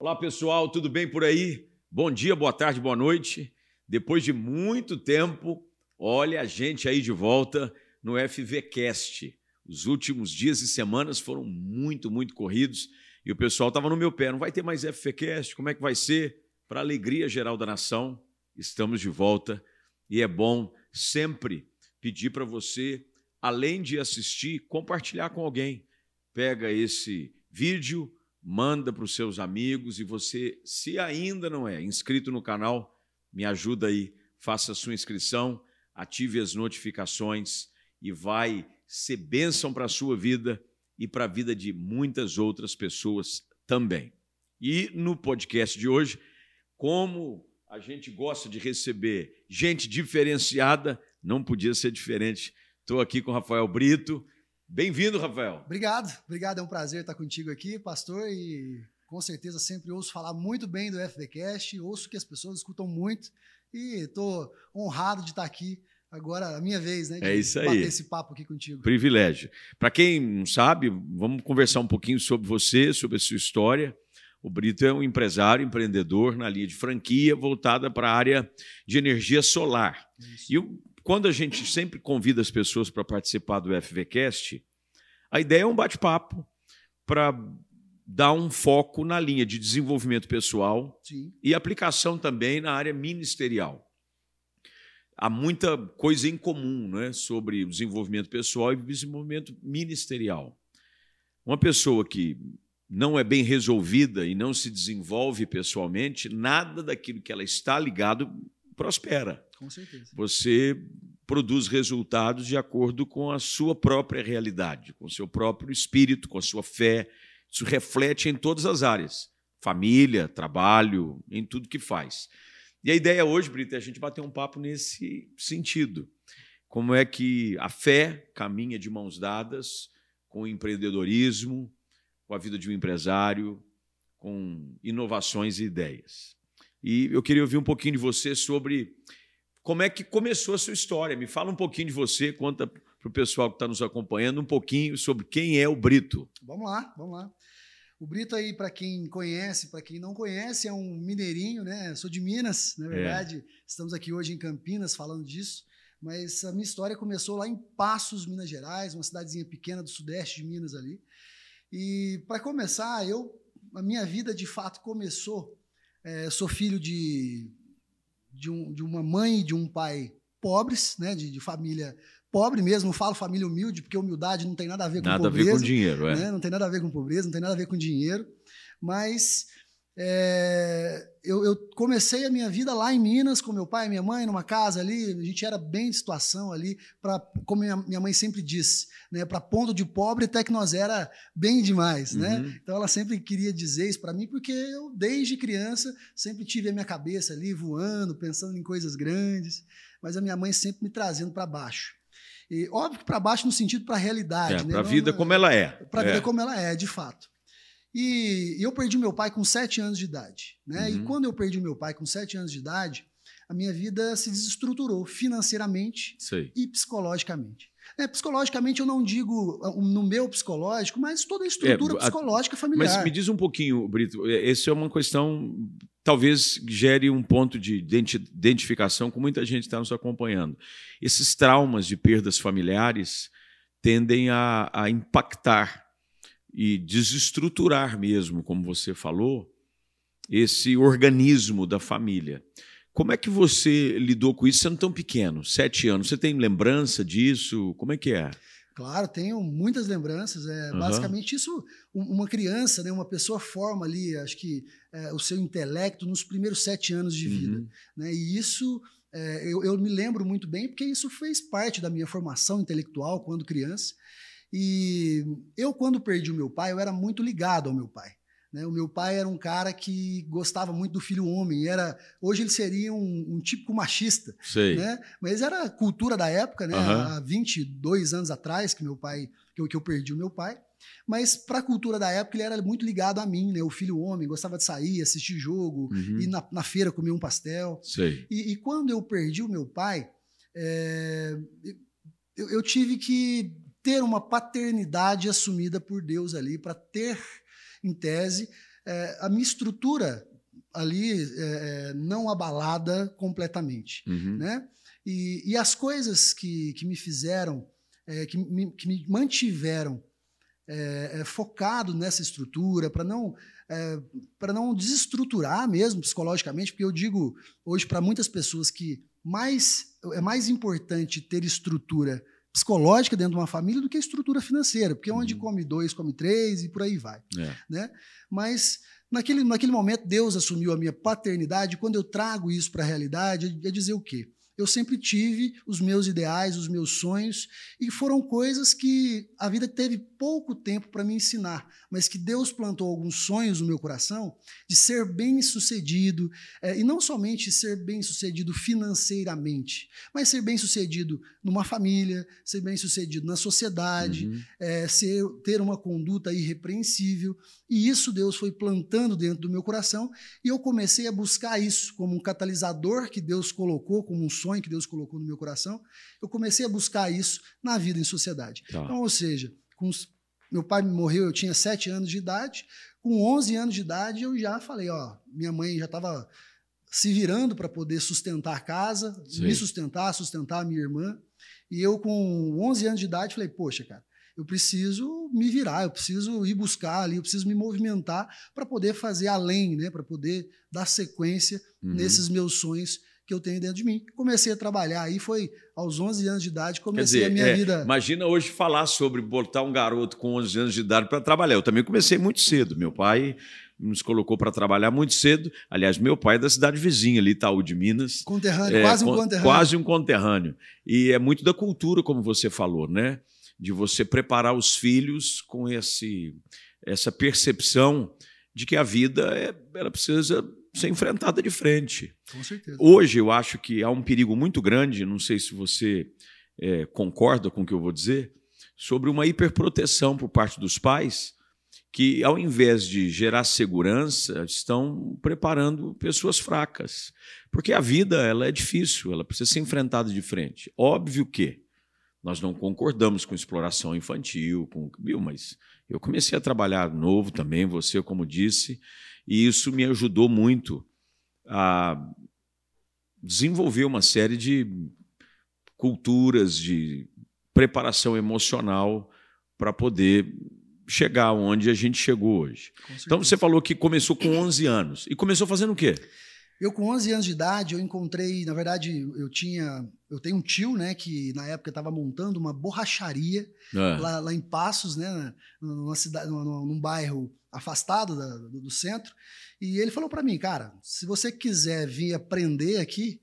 Olá pessoal, tudo bem por aí? Bom dia, boa tarde, boa noite. Depois de muito tempo, olha a gente aí de volta no FVCast. Os últimos dias e semanas foram muito, muito corridos e o pessoal estava no meu pé. Não vai ter mais FVCast? Como é que vai ser? Para alegria geral da nação, estamos de volta e é bom sempre pedir para você, além de assistir, compartilhar com alguém. Pega esse vídeo, manda para os seus amigos e você, se ainda não é inscrito no canal, me ajuda aí, faça a sua inscrição, ative as notificações e vai ser bênção para a sua vida e para a vida de muitas outras pessoas também. E no podcast de hoje, como a gente gosta de receber gente diferenciada, não podia ser diferente. Estou aqui com o Rafael Brito. Bem-vindo, Rafael. Obrigado, obrigado. É um prazer estar contigo aqui, pastor, e com certeza sempre ouço falar muito bem do FDcast, ouço que as pessoas escutam muito e estou honrado de estar aqui agora a minha vez, né? De é isso aí. bater esse papo aqui contigo. Privilégio. Para quem não sabe, vamos conversar um pouquinho sobre você, sobre a sua história. O Brito é um empresário, empreendedor na linha de franquia voltada para a área de energia solar. Isso. E quando a gente sempre convida as pessoas para participar do FVCast, a ideia é um bate-papo para dar um foco na linha de desenvolvimento pessoal Sim. e aplicação também na área ministerial há muita coisa em comum né, sobre desenvolvimento pessoal e desenvolvimento ministerial. Uma pessoa que não é bem resolvida e não se desenvolve pessoalmente, nada daquilo que ela está ligado prospera. Com certeza. Você produz resultados de acordo com a sua própria realidade, com o seu próprio espírito, com a sua fé. Isso reflete em todas as áreas: família, trabalho, em tudo que faz. E a ideia hoje, Brito, é a gente bater um papo nesse sentido. Como é que a fé caminha de mãos dadas com o empreendedorismo, com a vida de um empresário, com inovações e ideias. E eu queria ouvir um pouquinho de você sobre como é que começou a sua história. Me fala um pouquinho de você, conta para o pessoal que está nos acompanhando um pouquinho sobre quem é o Brito. Vamos lá, vamos lá. O Brito aí, para quem conhece, para quem não conhece, é um mineirinho, né? Eu sou de Minas, na verdade. É. Estamos aqui hoje em Campinas falando disso. Mas a minha história começou lá em Passos, Minas Gerais, uma cidadezinha pequena do sudeste de Minas ali. E para começar, eu a minha vida de fato começou. É, sou filho de, de, um, de, uma mãe e de um pai pobres, né? De, de família pobre mesmo, falo família humilde, porque humildade não tem nada a ver com nada pobreza. Nada a ver com dinheiro, é. Né? Não tem nada a ver com pobreza, não tem nada a ver com dinheiro. Mas é, eu, eu, comecei a minha vida lá em Minas, com meu pai e minha mãe, numa casa ali. A gente era bem de situação ali, pra, como minha, minha mãe sempre disse, né, para ponto de pobre até que nós era bem demais. Né? Uhum. Né? Então ela sempre queria dizer isso para mim, porque eu, desde criança, sempre tive a minha cabeça ali voando, pensando em coisas grandes, mas a minha mãe sempre me trazendo para baixo. E, óbvio que para baixo no sentido para a realidade. É, né? Para a vida como ela é. Para a é. vida como ela é, de fato. E eu perdi meu pai com sete anos de idade. Né? Uhum. E quando eu perdi meu pai com sete anos de idade, a minha vida se desestruturou financeiramente Sei. e psicologicamente. É, psicologicamente eu não digo ah, no meu psicológico, mas toda a estrutura é, psicológica familiar. Mas me diz um pouquinho, Brito, é, essa é uma questão talvez gere um ponto de identificação com muita gente que está nos acompanhando. Esses traumas de perdas familiares tendem a, a impactar e desestruturar mesmo, como você falou, esse organismo da família. Como é que você lidou com isso sendo tão pequeno, sete anos? Você tem lembrança disso? Como é que é? Claro, tenho muitas lembranças. É, uhum. Basicamente, isso, uma criança, né, uma pessoa forma ali, acho que é, o seu intelecto nos primeiros sete anos de vida. Uhum. Né, e isso é, eu, eu, me lembro muito bem, porque isso fez parte da minha formação intelectual quando criança. E eu, quando perdi o meu pai, eu era muito ligado ao meu pai. Né? O meu pai era um cara que gostava muito do filho homem. Era, hoje ele seria um, um típico machista. Sei. Né? Mas era a cultura da época, né? Uhum. há 22 anos atrás que meu pai que eu, que eu perdi o meu pai. Mas para a cultura da época ele era muito ligado a mim, né? O filho homem, gostava de sair, assistir jogo, uhum. ir na, na, feira comer um pastel. Sei. E, e, quando eu perdi o meu pai, é, eu, eu tive que ter uma paternidade assumida por Deus ali, para ter, em tese, é, a minha estrutura ali é, não abalada completamente. Uhum. Né? E, e, as coisas que, que me fizeram, é, que, me, que me mantiveram é, focado nessa estrutura, para não é, para não desestruturar mesmo psicologicamente, porque eu digo hoje para muitas pessoas que mais é mais importante ter estrutura psicológica dentro de uma família do que estrutura financeira, porque onde uhum. come dois, come três e por aí vai. É. Né? Mas naquele, naquele momento Deus assumiu a minha paternidade, quando eu trago isso para a realidade, é dizer o quê? Eu sempre tive os meus ideais, os meus sonhos, e foram coisas que a vida teve pouco tempo para me ensinar, mas que Deus plantou alguns sonhos no meu coração de ser bem-sucedido, é, e não somente ser bem-sucedido financeiramente, mas ser bem-sucedido numa família, ser bem-sucedido na sociedade, uhum. é, ser, ter uma conduta irrepreensível, e isso Deus foi plantando dentro do meu coração, e eu comecei a buscar isso como um catalisador que Deus colocou, como um sonho sonho que Deus colocou no meu coração, eu comecei a buscar isso na vida em sociedade. Tá. Então, ou seja, os, meu pai morreu, eu tinha sete anos de idade, com 11 anos de idade eu já falei, ó, minha mãe já estava se virando para poder sustentar a casa, Sim. me sustentar, sustentar a minha irmã, e eu com 11 anos de idade falei, poxa, cara, eu preciso me virar, eu preciso ir buscar ali, eu preciso me movimentar para poder fazer além, né, para poder dar sequência uhum. nesses meus sonhos que eu tenho dentro de mim. Comecei a trabalhar aí, foi aos 11 anos de idade, comecei dizer, a minha é, vida. Imagina hoje falar sobre botar um garoto com 11 anos de idade para trabalhar. Eu também comecei muito cedo. Meu pai nos colocou para trabalhar muito cedo. Aliás, meu pai é da cidade vizinha ali, Itaú de Minas. Conterrâneo, é, quase um conterrâneo. Quase um conterrâneo. E é muito da cultura, como você falou, né? De você preparar os filhos com esse, essa percepção de que a vida é, ela precisa ser enfrentada de frente. Com certeza. Hoje eu acho que há um perigo muito grande, não sei se você é, concorda com o que eu vou dizer, sobre uma hiperproteção por parte dos pais, que ao invés de gerar segurança, estão preparando pessoas fracas. Porque a vida ela é difícil, ela precisa ser enfrentada de frente. Óbvio que nós não concordamos com exploração infantil, com viu, mas eu comecei a trabalhar novo também, você como disse, e isso me ajudou muito a desenvolver uma série de culturas, de preparação emocional para poder chegar onde a gente chegou hoje. Então você falou que começou com 11 anos. E começou fazendo o quê? Eu com 11 anos de idade, eu encontrei, na verdade, eu tinha, eu tenho um tio, né, que na época estava montando uma borracharia é. lá, lá, em Passos, né, numa cidade, num, num bairro afastado da, do, do, centro. E ele falou para mim, cara, se você quiser vir aprender aqui,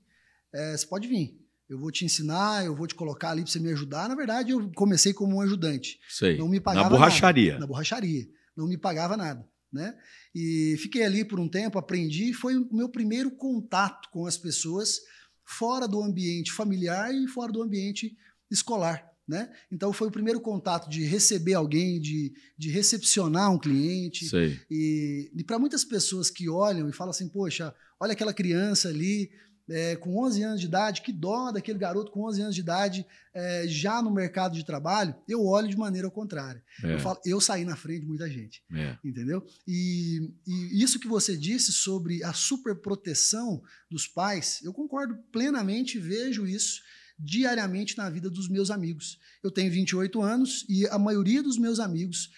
é, você pode vir. Eu vou te ensinar, eu vou te colocar ali para você me ajudar. Na verdade, eu comecei como um ajudante. Sei. Não me pagava Na borracharia. Nada, na borracharia. Não me pagava nada. Né? E fiquei ali por um tempo, aprendi. Foi o meu primeiro contato com as pessoas fora do ambiente familiar e fora do ambiente escolar. Né? Então foi o primeiro contato de receber alguém, de, de recepcionar um cliente. Sei. E, e para muitas pessoas que olham e falam assim, poxa, olha aquela criança ali é, com 11 anos de idade, que dó daquele garoto com 11 anos de idade é, já no mercado de trabalho, eu olho de maneira contrária. É. Eu, falo, eu saí na frente de muita gente, é. entendeu? E, e, isso que você disse sobre a superproteção dos pais, eu concordo plenamente, vejo isso diariamente na vida dos meus amigos. Eu tenho 28 anos e a maioria dos meus amigos,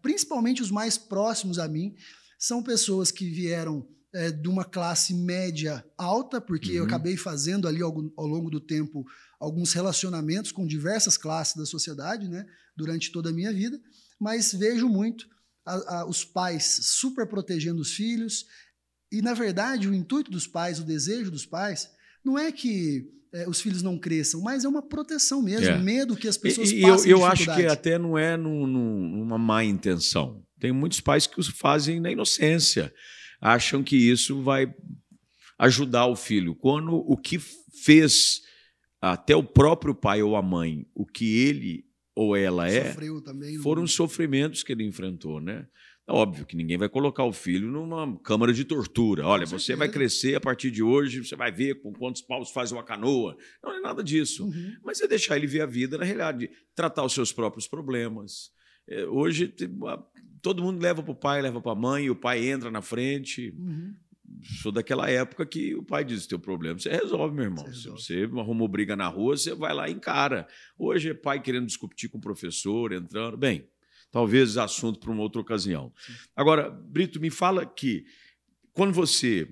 principalmente os mais próximos a mim, são pessoas que vieram é, de uma classe média alta, porque uhum. eu acabei fazendo ali ao, ao, longo do tempo alguns relacionamentos com diversas classes da sociedade, né, durante toda a minha vida, mas vejo muito a, a, os pais super protegendo os filhos, e na verdade o intuito dos pais, o desejo dos pais, não é que é, os filhos não cresçam, mas é uma proteção mesmo, é. medo que as pessoas e, passem eu, eu acho que até não é num, numa má intenção. Tem muitos pais que os fazem na inocência, acham que isso vai ajudar o filho. Quando o que fez até o próprio pai ou a mãe, o que ele ou ela é, também, foram os sofrimentos que ele enfrentou, né? É óbvio que ninguém vai colocar o filho numa câmara de tortura. Olha, você vai crescer a partir de hoje, você vai ver com quantos paus faz uma canoa. Não é nada disso. Uhum. Mas é deixar ele ver a vida na realidade, tratar os seus próprios problemas. É, hoje, todo mundo leva para o pai, leva para a mãe, e o pai entra na frente. Uhum. Sou daquela época que o pai diz: teu problema, você resolve, meu irmão. Você Se você arrumou briga na rua, você vai lá e encara. Hoje é pai querendo discutir com o professor, entrando. Bem, Talvez assunto para uma outra ocasião. Agora, Brito, me fala que quando você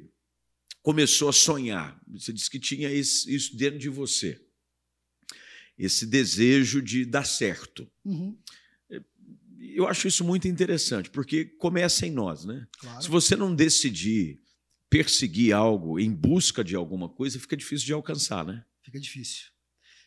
começou a sonhar, você disse que tinha isso dentro de você, esse desejo de dar certo. Uhum. Eu acho isso muito interessante, porque começa em nós, né? Claro. Se você não decidir perseguir algo em busca de alguma coisa, fica difícil de alcançar, né? Fica difícil.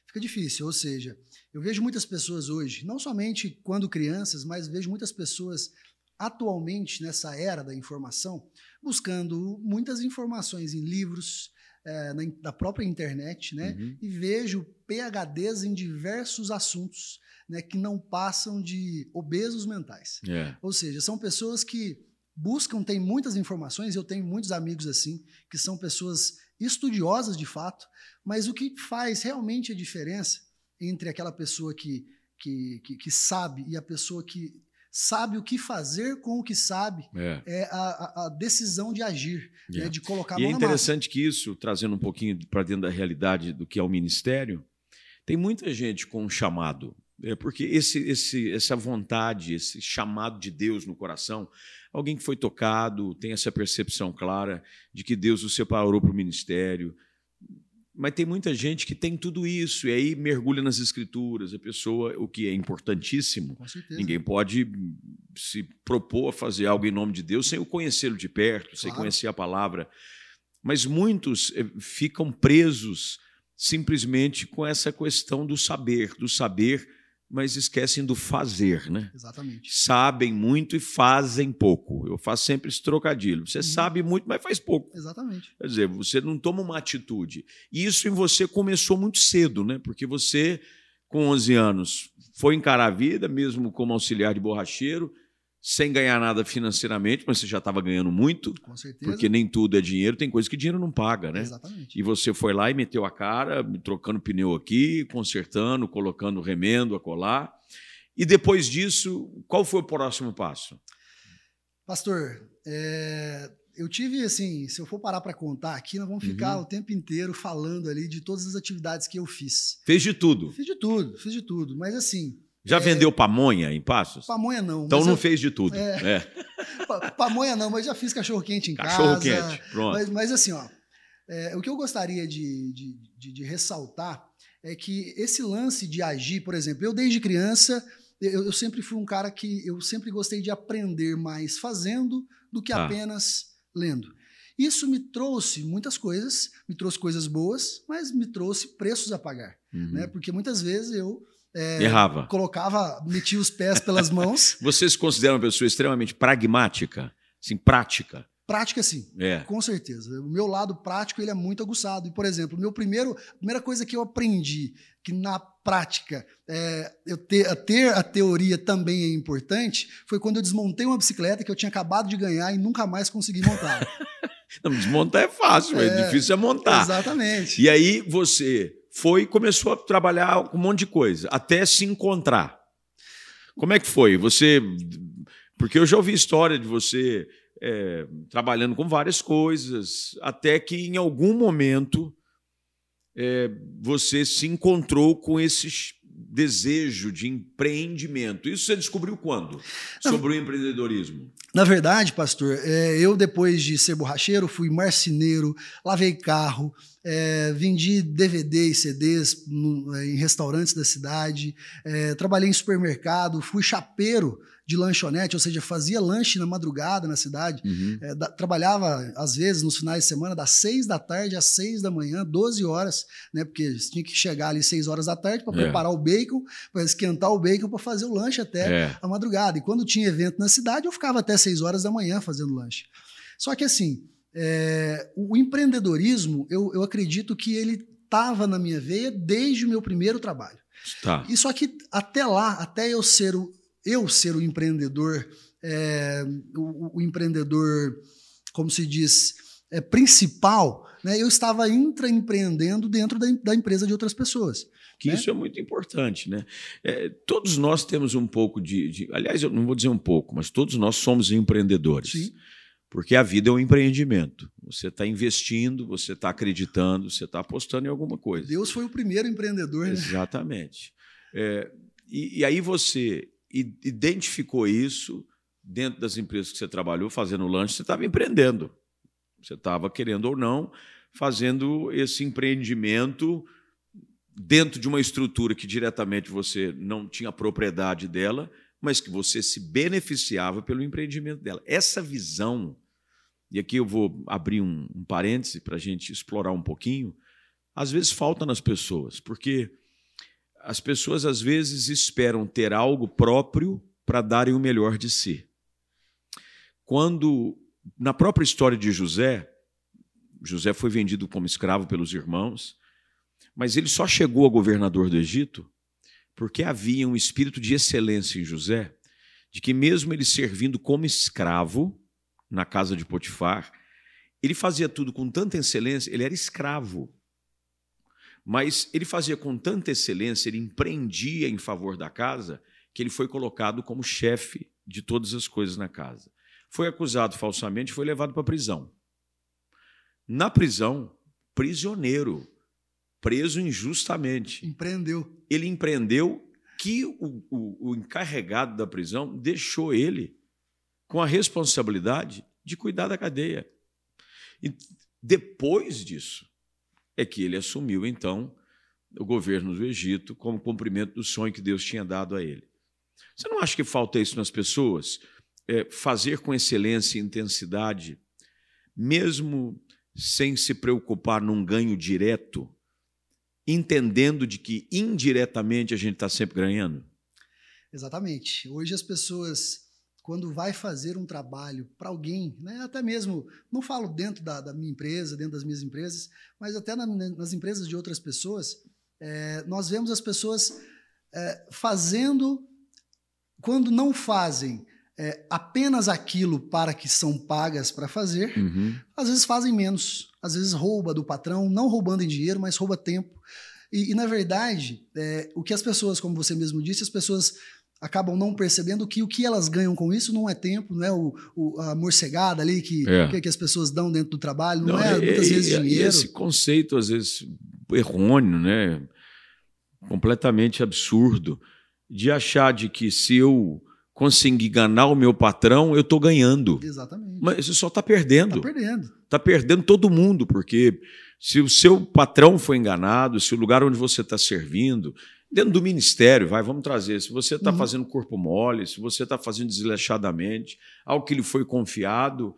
Fica difícil, ou seja, eu vejo muitas pessoas hoje, não somente quando crianças, mas vejo muitas pessoas atualmente nessa era da informação, buscando muitas informações em livros, é, na, na, própria internet, né? Uhum. E vejo PHDs em diversos assuntos, né? Que não passam de obesos mentais. Yeah. É. Ou seja, são pessoas que buscam, têm muitas informações, eu tenho muitos amigos assim, que são pessoas estudiosas de fato, mas o que faz realmente a diferença entre aquela pessoa que, que, que, que sabe e a pessoa que sabe o que fazer com o que sabe é, é a, a, decisão de agir, né, é. de colocar a mão E é interessante que isso, trazendo um pouquinho para dentro da realidade do que é o ministério, tem muita gente com um chamado, é porque esse, esse, essa vontade, esse chamado de Deus no coração, alguém que foi tocado, tem essa percepção clara de que Deus o separou para o ministério, mas tem muita gente que tem tudo isso, e aí mergulha nas escrituras, a pessoa, o que é importantíssimo. Ninguém pode se propor a fazer algo em nome de Deus sem o conhecê-lo de perto, claro. sem conhecer a palavra. Mas muitos eh, ficam presos simplesmente com essa questão do saber, do saber mas esquecem do fazer, né? Exatamente. Sabem muito e fazem pouco. Eu faço sempre esse trocadilho. Você uhum. sabe muito, mas faz pouco. Exatamente. Quer dizer, você não toma uma atitude. E isso em você começou muito cedo, né? Porque você, com 11 anos, foi encarar a vida, mesmo como auxiliar de borracheiro, sem ganhar nada financeiramente, mas você já estava ganhando muito. Com certeza. Porque nem tudo é dinheiro, tem coisa que dinheiro não paga, né? Exatamente. E você foi lá e meteu a cara, trocando pneu aqui, consertando, colocando remendo a colar. E depois disso, qual foi o próximo passo? Pastor, é, eu tive assim, se eu for parar para contar aqui, nós vamos ficar uhum. o tempo inteiro falando ali de todas as atividades que eu fiz. Fez de tudo? Fiz de tudo, fiz de tudo. Mas assim, já vendeu pamonha em Passos? Pamonha não. Então não eu... fez de tudo. É... É. pamonha não, mas já fiz cachorro-quente em cachorro casa. Cachorro-quente, pronto. Mas, mas, assim, ó, é, o que eu gostaria de, de, de, de, ressaltar é que esse lance de agir, por exemplo, eu desde criança, eu, eu, sempre fui um cara que eu sempre gostei de aprender mais fazendo do que ah. apenas lendo. Isso me trouxe muitas coisas, me trouxe coisas boas, mas me trouxe preços a pagar. Uhum. Né? Porque muitas vezes eu é, Errava. Colocava, metia os pés pelas mãos. Você se considera uma pessoa extremamente pragmática? Assim, prática? Prática, sim. É. Com certeza. O meu lado prático ele é muito aguçado. E, por exemplo, meu primeiro, a primeira coisa que eu aprendi, que na prática é, eu ter, a ter a teoria também é importante, foi quando eu desmontei uma bicicleta que eu tinha acabado de ganhar e nunca mais consegui montar. Não, desmontar é fácil, é, é difícil é montar. Exatamente. E aí você foi e começou a trabalhar com um monte de coisa, até se encontrar. Como é que foi? Você. Porque eu já ouvi história de você é, trabalhando com várias coisas, até que em algum momento é, você se encontrou com esse desejo de empreendimento. Isso você descobriu quando? Sobre o empreendedorismo? Na verdade, pastor, é, eu depois de ser borracheiro, fui marceneiro, lavei carro, é, vendi DVD e CDs no, é, em restaurantes da cidade, é, trabalhei em supermercado, fui chapeiro de lanchonete, ou seja, fazia lanche na madrugada na cidade. Uhum. É, da, trabalhava, às vezes, nos finais de semana, das seis da tarde às seis da manhã, 12 horas, né? Porque tinha que chegar ali seis horas da tarde para é. preparar o bacon, para esquentar o bacon para fazer o lanche até é. a madrugada. E quando tinha evento na cidade, eu ficava até seis horas da manhã fazendo lanche. Só que assim, é, o empreendedorismo, eu, eu acredito que ele estava na minha veia desde o meu primeiro trabalho. Tá. E só que até lá, até eu ser o, eu ser o empreendedor é, o, o, empreendedor, como se diz, é, principal, né, eu estava intraempreendendo dentro da, da empresa de outras pessoas. Que né? isso é muito importante, né? É, todos nós temos um pouco de, de, Aliás, eu não vou dizer um pouco, mas todos nós somos empreendedores. Sim. Porque a vida é um empreendimento. Você está investindo, você está acreditando, você está apostando em alguma coisa. Deus foi o primeiro empreendedor, né? Exatamente. É, e, e, aí você identificou isso dentro das empresas que você trabalhou, fazendo lanche, você estava empreendendo. Você estava, querendo ou não, fazendo esse empreendimento dentro de uma estrutura que diretamente você não tinha propriedade dela, mas que você se beneficiava pelo empreendimento dela. Essa visão, e aqui eu vou abrir um, um parêntese para a gente explorar um pouquinho, às vezes falta nas pessoas, porque as pessoas às vezes esperam ter algo próprio para darem o melhor de si. Quando, na própria história de José, José foi vendido como escravo pelos irmãos, mas ele só chegou a governador do Egito porque havia um espírito de excelência em José, de que mesmo ele servindo como escravo na casa de Potifar, ele fazia tudo com tanta excelência, ele era escravo. Mas ele fazia com tanta excelência, ele empreendia em favor da casa, que ele foi colocado como chefe de todas as coisas na casa. Foi acusado falsamente e foi levado para a prisão. Na prisão, prisioneiro, preso injustamente. Empreendeu. Ele empreendeu que o, o, o encarregado da prisão deixou ele com a responsabilidade de cuidar da cadeia. E depois disso é que ele assumiu, então, o governo do Egito como cumprimento do sonho que Deus tinha dado a ele. Você não acha que falta isso nas pessoas? É, fazer com excelência e intensidade, mesmo sem se preocupar num ganho direto, entendendo de que indiretamente a gente está sempre ganhando? Exatamente. Hoje as pessoas, quando vai fazer um trabalho para alguém, né, até mesmo, não falo dentro da, da, minha empresa, dentro das minhas empresas, mas até na, nas empresas de outras pessoas, é, nós vemos as pessoas é, fazendo, quando não fazem é, apenas aquilo para que são pagas para fazer, uhum. às vezes fazem menos, às vezes rouba do patrão, não roubando em dinheiro, mas rouba tempo. E, e na verdade, é, o que as pessoas, como você mesmo disse, as pessoas acabam não percebendo que o que elas ganham com isso não é tempo, não é o, o a morcegada ali que, é. que, as pessoas dão dentro do trabalho, não, não é, é muitas vezes dinheiro. E esse conceito, às vezes, errôneo, né? completamente absurdo, de achar de que se eu conseguir enganar o meu patrão, eu estou ganhando. Exatamente. Mas você só está perdendo. Está perdendo. Está perdendo todo mundo, porque se o seu patrão foi enganado, se o lugar onde você está servindo, dentro do ministério, vai, vamos trazer, se você está uhum. fazendo corpo mole, se você está fazendo desleixadamente, algo que lhe foi confiado,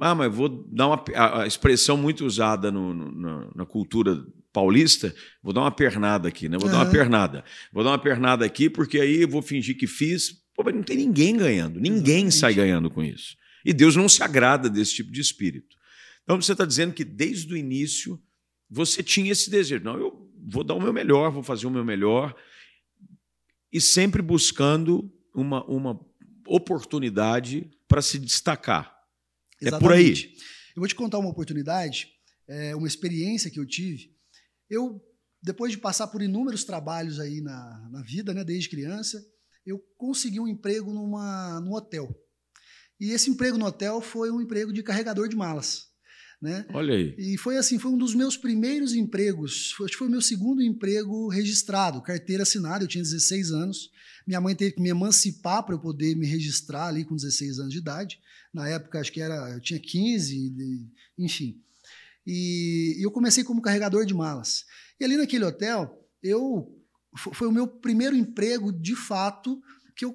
ah, mas vou dar uma a expressão muito usada no, no, na, na, cultura paulista, vou dar uma pernada aqui, né? Vou uhum. dar uma pernada. Vou dar uma pernada aqui porque aí eu vou fingir que fiz, Pô, mas não tem ninguém ganhando. Ninguém Exatamente. sai ganhando com isso. E Deus não se agrada desse tipo de espírito. Então você está dizendo que desde o início você tinha esse desejo. Não, eu vou dar o meu melhor, vou fazer o meu melhor. E sempre buscando uma, uma oportunidade para se destacar. Exatamente. É por aí. Eu vou te contar uma oportunidade, é, uma experiência que eu tive. Eu, depois de passar por inúmeros trabalhos aí na, na vida, né, desde criança, eu consegui um emprego numa, num hotel. E esse emprego no hotel foi um emprego de carregador de malas. Né? Olha aí. E foi assim, foi um dos meus primeiros empregos, foi, acho que foi o meu segundo emprego registrado, carteira assinada, eu tinha 16 anos. Minha mãe teve que me emancipar para eu poder me registrar ali com 16 anos de idade. Na época, acho que era, eu tinha 15, enfim. E, e eu comecei como carregador de malas. E ali naquele hotel, eu foi o meu primeiro emprego de fato que eu,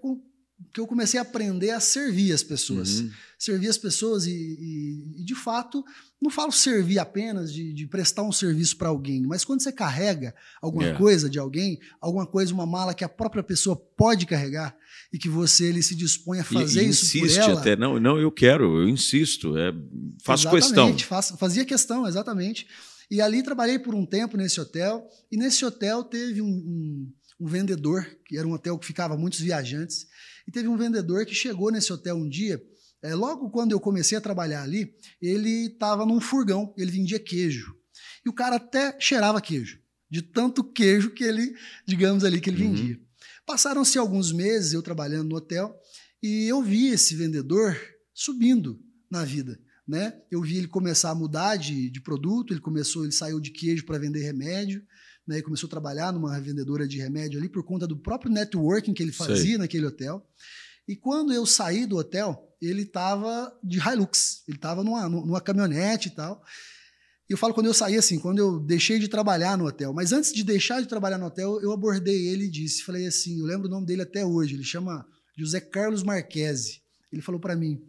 que eu comecei a aprender a servir as pessoas. Uhum. Servir as pessoas e, e, e, de fato, não falo servir apenas de, de prestar um serviço para alguém, mas quando você carrega alguma yeah. É. coisa de alguém, alguma coisa, uma mala que a própria pessoa pode carregar e que você ele se dispõe a fazer e, e isso insiste por ela. até, não, não, eu quero, eu insisto, é, faço exatamente, questão. Faz, fazia questão, exatamente. E ali trabalhei por um tempo nesse hotel, e nesse hotel teve um, um, um vendedor, que era um hotel que ficava muitos viajantes, e teve um vendedor que chegou nesse hotel um dia, é, logo quando eu comecei a trabalhar ali, ele estava num furgão, ele vendia queijo. E o cara até cheirava queijo, de tanto queijo que ele, digamos ali, que ele uhum. vendia. Passaram-se alguns meses eu trabalhando no hotel e eu vi esse vendedor subindo na vida. Né? Eu vi ele começar a mudar de, de produto, ele começou, ele saiu de queijo para vender remédio, né? Ele começou a trabalhar numa vendedora de remédio ali por conta do próprio networking que ele fazia Sei. naquele hotel. E quando eu saí do hotel, ele estava de Hilux, ele estava numa, numa caminhonete e tal. E eu falo quando eu saí assim, quando eu deixei de trabalhar no hotel. Mas antes de deixar de trabalhar no hotel, eu abordei ele e disse, falei assim, eu lembro o nome dele até hoje, ele chama José Carlos Marquese. Ele falou para mim,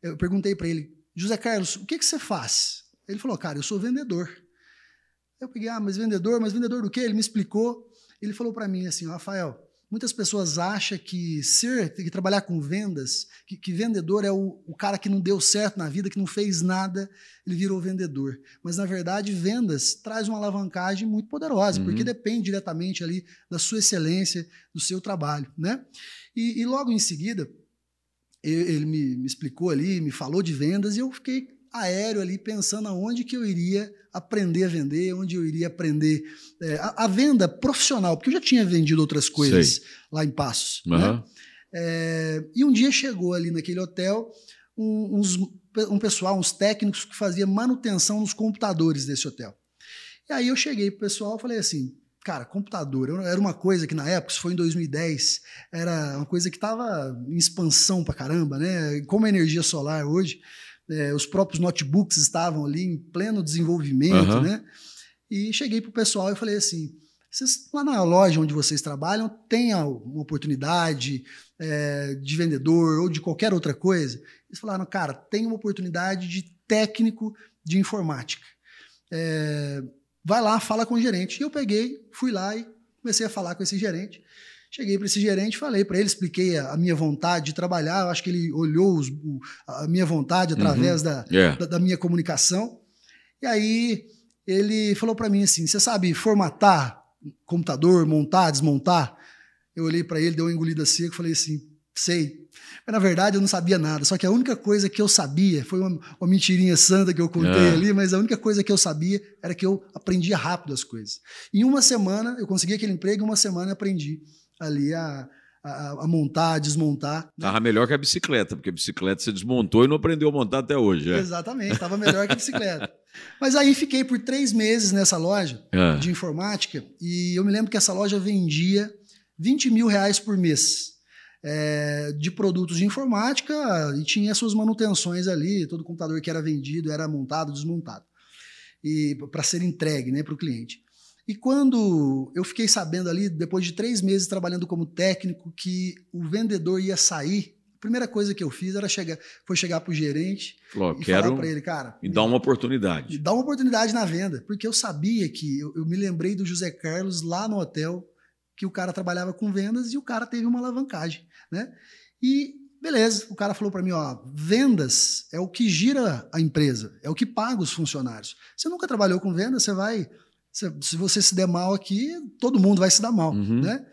eu perguntei para ele, José Carlos, o que, que você faz? Ele falou, cara, eu sou vendedor. Eu peguei, ah, mas vendedor, mas vendedor do quê? Ele me explicou. Ele falou para mim assim, Rafael, muitas pessoas acham que ser, que trabalhar com vendas, que, que vendedor é o, o, cara que não deu certo na vida, que não fez nada, ele virou vendedor. Mas na verdade, vendas traz uma alavancagem muito poderosa, uhum. porque depende diretamente ali da sua excelência, do seu trabalho, né? E, e logo em seguida, ele me, me explicou ali, me falou de vendas e eu fiquei aéreo ali pensando aonde que eu iria aprender a vender, onde eu iria aprender é, a, a, venda profissional, porque eu já tinha vendido outras coisas Sei. lá em Passos. Uhum. Né? É, e um dia chegou ali naquele hotel um, uns, um pessoal, uns técnicos que fazia manutenção nos computadores desse hotel. E aí eu cheguei pro pessoal e falei assim, Cara, computador era uma coisa que na época, isso foi em 2010, era uma coisa que estava em expansão pra caramba, né? Como a energia solar hoje, é, os próprios notebooks estavam ali em pleno desenvolvimento, uhum. né? E cheguei pro pessoal e falei assim: vocês, lá na loja onde vocês trabalham, tem uma oportunidade é, de vendedor ou de qualquer outra coisa? Eles falaram, cara, tem uma oportunidade de técnico de informática. É, vai lá, fala com o gerente. E eu peguei, fui lá e comecei a falar com esse gerente. Cheguei para esse gerente, falei para ele, expliquei a, a, minha vontade de trabalhar. Eu acho que ele olhou os, o, a minha vontade através uhum. da, yeah. da, da, minha comunicação. E aí ele falou para mim assim: Você sabe formatar computador, montar, desmontar? Eu olhei para ele, deu uma engolida seca, falei assim: Sei. Mas, na verdade, eu não sabia nada. Só que a única coisa que eu sabia, foi uma, uma mentirinha santa que eu contei é. ali, mas a única coisa que eu sabia era que eu aprendia rápido as coisas. Em uma semana, eu consegui aquele emprego, em uma semana eu aprendi ali a, a, a, montar, a desmontar. Né? Tava melhor que a bicicleta, porque a bicicleta você desmontou e não aprendeu a montar até hoje. É. Exatamente, estava melhor que a bicicleta. Mas aí fiquei por três meses nessa loja é. de informática e eu me lembro que essa loja vendia 20 mil reais por mês é, de produtos de informática e tinha suas manutenções ali, todo computador que era vendido era montado, desmontado, e para ser entregue né, para o cliente. E quando eu fiquei sabendo ali, depois de três meses trabalhando como técnico, que o vendedor ia sair, a primeira coisa que eu fiz era chegar, foi chegar para o gerente Falou, e quero falar para ele, cara, me dá uma oportunidade. Me dá uma oportunidade na venda, porque eu sabia que eu, eu me lembrei do José Carlos lá no hotel que o cara trabalhava com vendas e o cara teve uma alavancagem, né? E beleza, o cara falou para mim, ó, vendas é o que gira a empresa, é o que paga os funcionários. Você nunca trabalhou com vendas, você vai, se você se der mal aqui, todo mundo vai se dar mal, uhum. né?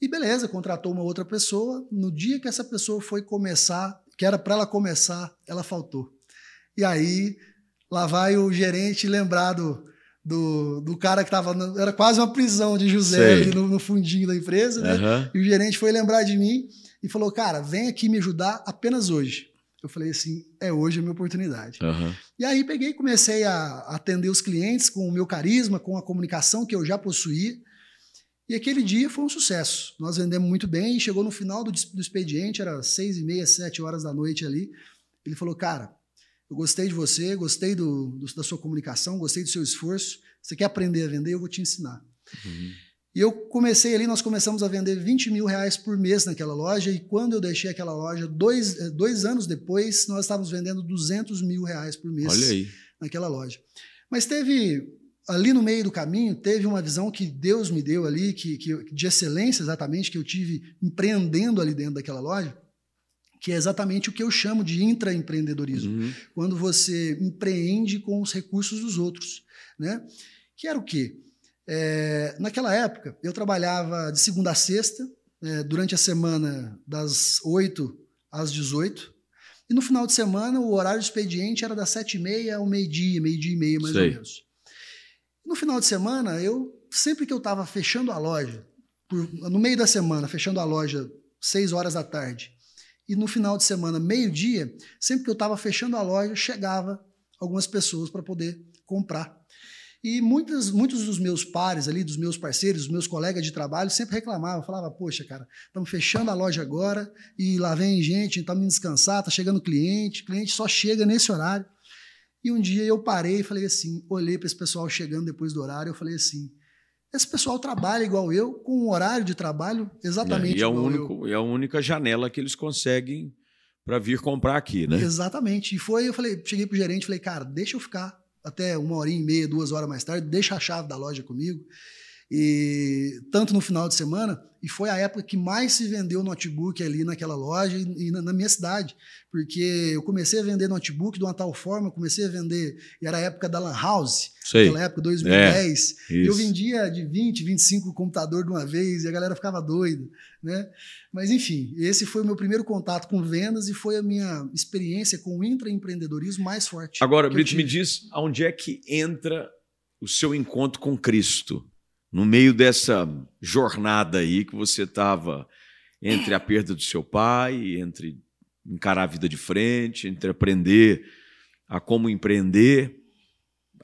E beleza, contratou uma outra pessoa. No dia que essa pessoa foi começar, que era para ela começar, ela faltou. E aí lá vai o gerente lembrado do, do cara que estava. Era quase uma prisão de José ali no, no, fundinho da empresa, né? Uhum. E o gerente foi lembrar de mim e falou: Cara, vem aqui me ajudar apenas hoje. Eu falei assim: é hoje a minha oportunidade. Uhum. E aí peguei e comecei a atender os clientes com o meu carisma, com a comunicação que eu já possuía. E aquele dia foi um sucesso. Nós vendemos muito bem e chegou no final do, do expediente, era seis e meia, sete horas da noite ali. Ele falou: Cara, eu gostei de você, gostei do, do, da sua comunicação, gostei do seu esforço. Você quer aprender a vender? Eu vou te ensinar. Uhum. E eu comecei ali, nós começamos a vender 20 mil reais por mês naquela loja, e quando eu deixei aquela loja, dois, eh, dois anos depois, nós estávamos vendendo 200 mil reais por mês naquela loja. Mas teve, ali no meio do caminho, teve uma visão que Deus me deu ali, que, que, de excelência exatamente, que eu tive empreendendo ali dentro daquela loja, que é exatamente o que eu chamo de intraempreendedorismo. Uhum. Quando você empreende com os recursos dos outros. Né? Que era o quê? É, naquela época, eu trabalhava de segunda a sexta, é, durante a semana das 8 às 18. E no final de semana, o horário de expediente era das 7h30 ao meio-dia, meio-dia e meia, mais Sei. ou menos. No final de semana, eu sempre que eu estava fechando a loja, por, no meio da semana, fechando a loja 6 horas da tarde, e no final de semana, meio-dia, sempre que eu estava fechando a loja, chegava algumas pessoas para poder comprar. E muitos, muitos dos meus pares ali, dos meus parceiros, dos meus colegas de trabalho, sempre reclamavam, falavam, poxa, cara, estamos fechando a loja agora e lá vem gente, estamos indo descansar, está chegando cliente, cliente só chega nesse horário. E um dia eu parei e falei assim, olhei para esse pessoal chegando depois do horário, eu falei assim, esse pessoal trabalha igual eu, com um horário de trabalho exatamente é, e é igual único, eu. É a única janela que eles conseguem para vir comprar aqui, né? Exatamente. E foi, eu falei, cheguei pro gerente, falei, cara, deixa eu ficar até uma hora e meia, duas horas mais tarde, deixa a chave da loja comigo. E tanto no final de semana, e foi a época que mais se vendeu notebook ali naquela loja e, e na, na, minha cidade, porque eu comecei a vender notebook de uma tal forma, comecei a vender, e era a época da Lan House, Sei. aquela época 2010, é, eu vendia de 20, 25 computador de uma vez e a galera ficava doida, né? Mas enfim, esse foi o meu primeiro contato com vendas e foi a minha experiência com o intraempreendedorismo mais forte. Agora, Brito, me diz, aonde é que entra o seu encontro com Cristo? No meio dessa jornada aí que você estava entre a perda do seu pai, entre encarar a vida de frente, entre aprender a como empreender,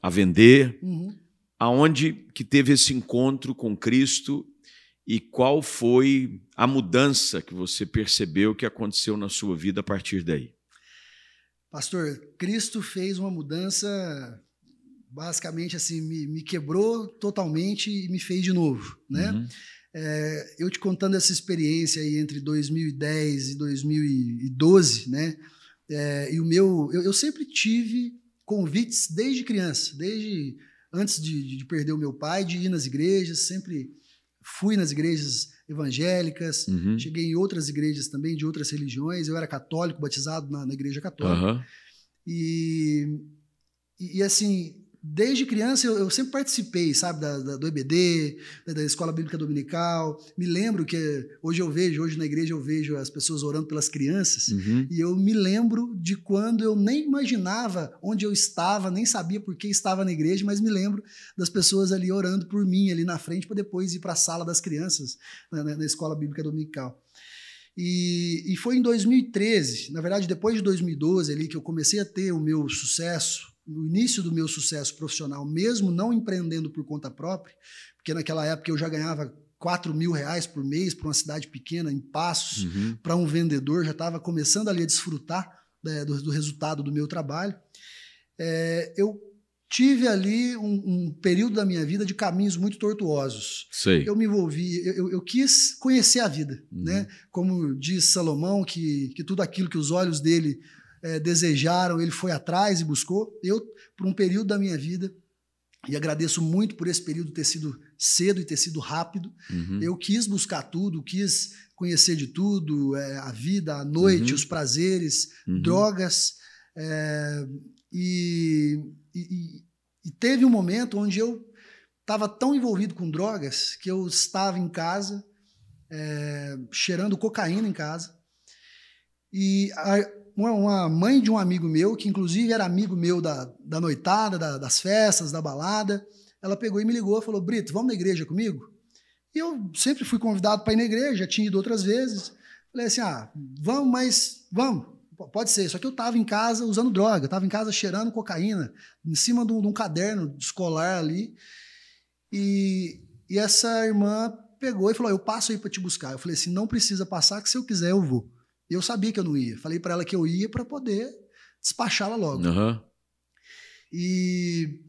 a vender, uhum. aonde que teve esse encontro com Cristo e qual foi a mudança que você percebeu que aconteceu na sua vida a partir daí? Pastor, Cristo fez uma mudança basicamente assim me, me, quebrou totalmente e me fez de novo, né? Uhum. É, eu te contando essa experiência aí entre 2010 e 2012, né? É, e o meu, eu, eu, sempre tive convites desde criança, desde antes de, de, perder o meu pai, de ir nas igrejas, sempre fui nas igrejas evangélicas, uhum. cheguei em outras igrejas também de outras religiões. Eu era católico, batizado na, na igreja católica. Uhum. E, e, e assim, desde criança eu, eu, sempre participei, sabe, da, da, do EBD, da, da, Escola Bíblica Dominical. Me lembro que hoje eu vejo, hoje na igreja eu vejo as pessoas orando pelas crianças, uhum. e eu me lembro de quando eu nem imaginava onde eu estava, nem sabia por que estava na igreja, mas me lembro das pessoas ali orando por mim ali na frente para depois ir para a sala das crianças na, na Escola Bíblica Dominical. E, e, foi em 2013, na verdade, depois de 2012 ali que eu comecei a ter o meu sucesso no início do meu sucesso profissional, mesmo não empreendendo por conta própria, porque naquela época eu já ganhava 4 mil reais por mês para uma cidade pequena, em Passos, uhum. para um vendedor, já estava começando ali a desfrutar né, do, do, resultado do meu trabalho. É, eu tive ali um, um, período da minha vida de caminhos muito tortuosos. Sei. Eu me envolvi, eu, eu quis conhecer a vida, uhum. né? Como diz Salomão, que, que tudo aquilo que os olhos dele é, desejaram, ele foi atrás e buscou. Eu, por um período da minha vida, e agradeço muito por esse período ter sido cedo e ter sido rápido, uhum. eu quis buscar tudo, quis conhecer de tudo, é, a vida, a noite, uhum. os prazeres, uhum. drogas. É, e, e, e teve um momento onde eu estava tão envolvido com drogas que eu estava em casa, é, cheirando cocaína em casa. E a, uma, mãe de um amigo meu, que inclusive era amigo meu da, da noitada, da, das festas, da balada, ela pegou e me ligou e falou: Brito, vamos na igreja comigo? E eu sempre fui convidado para ir na igreja, tinha ido outras vezes. Falei assim: ah, vamos, mas vamos, pode ser. Só que eu estava em casa usando droga, estava em casa cheirando cocaína, em cima de um, de um caderno escolar ali. E, e essa irmã pegou e falou: Eu passo aí para te buscar. Eu falei assim: Não precisa passar, que se eu quiser eu vou. E eu sabia que eu não ia. Falei para ela que eu ia para poder despachá-la logo. Uhum. E,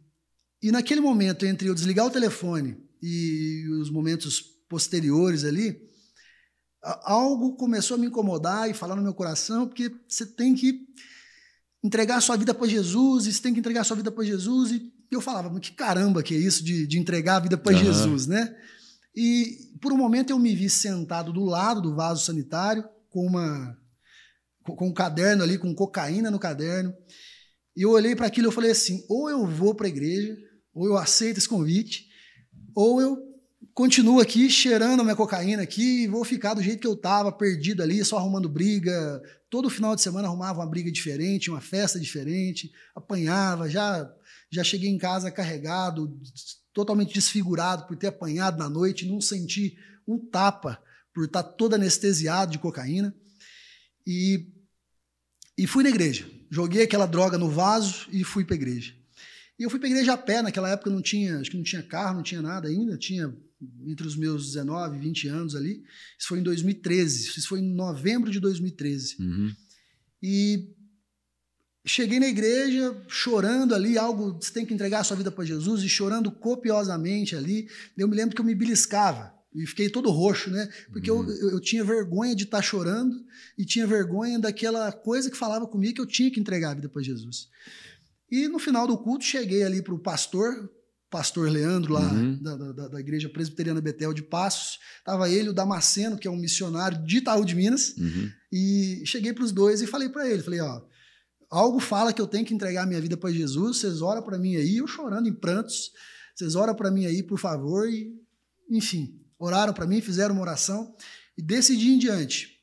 e naquele momento, entre eu desligar o telefone e os momentos posteriores ali, algo começou a me incomodar e falar no meu coração, porque você tem que entregar a sua vida para Jesus, e você tem que entregar a sua vida para Jesus. E eu falava, mas que caramba que é isso de, de entregar a vida para uhum. Jesus, né? E por um momento eu me vi sentado do lado do vaso sanitário, com uma com um caderno ali, com cocaína no caderno. E eu olhei para aquilo e falei assim: ou eu vou para a igreja, ou eu aceito esse convite, ou eu continuo aqui cheirando a minha cocaína aqui e vou ficar do jeito que eu estava, perdido ali, só arrumando briga. Todo final de semana arrumava uma briga diferente, uma festa diferente, apanhava, já já cheguei em casa carregado, totalmente desfigurado por ter apanhado na noite, não senti um tapa por estar todo anestesiado de cocaína. E, e fui na igreja. Joguei aquela droga no vaso e fui para a igreja. E eu fui para a igreja a pé, naquela época não tinha, acho que não tinha carro, não tinha nada ainda, tinha entre os meus 19 e 20 anos ali. Isso foi em 2013, isso foi em novembro de 2013. Uhum. E cheguei na igreja chorando ali, algo, você tem que entregar a sua vida para Jesus, e chorando copiosamente ali. Eu me lembro que eu me beliscava. E fiquei todo roxo, né? Porque uhum. eu, eu, tinha vergonha de estar tá chorando e tinha vergonha daquela coisa que falava comigo que eu tinha que entregar a vida para Jesus. E no final do culto, cheguei ali para o pastor, pastor Leandro, lá uhum. da, da, da, Igreja Presbiteriana Betel de Passos. Estava ele, o Damasceno, que é um missionário de Itaú de Minas. Uhum. E cheguei para os dois e falei para ele: falei, ó, algo fala que eu tenho que entregar a minha vida para Jesus, vocês oram para mim aí, eu chorando em prantos, vocês oram para mim aí, por favor, e enfim, oraram para mim, fizeram uma oração, e desse dia em diante,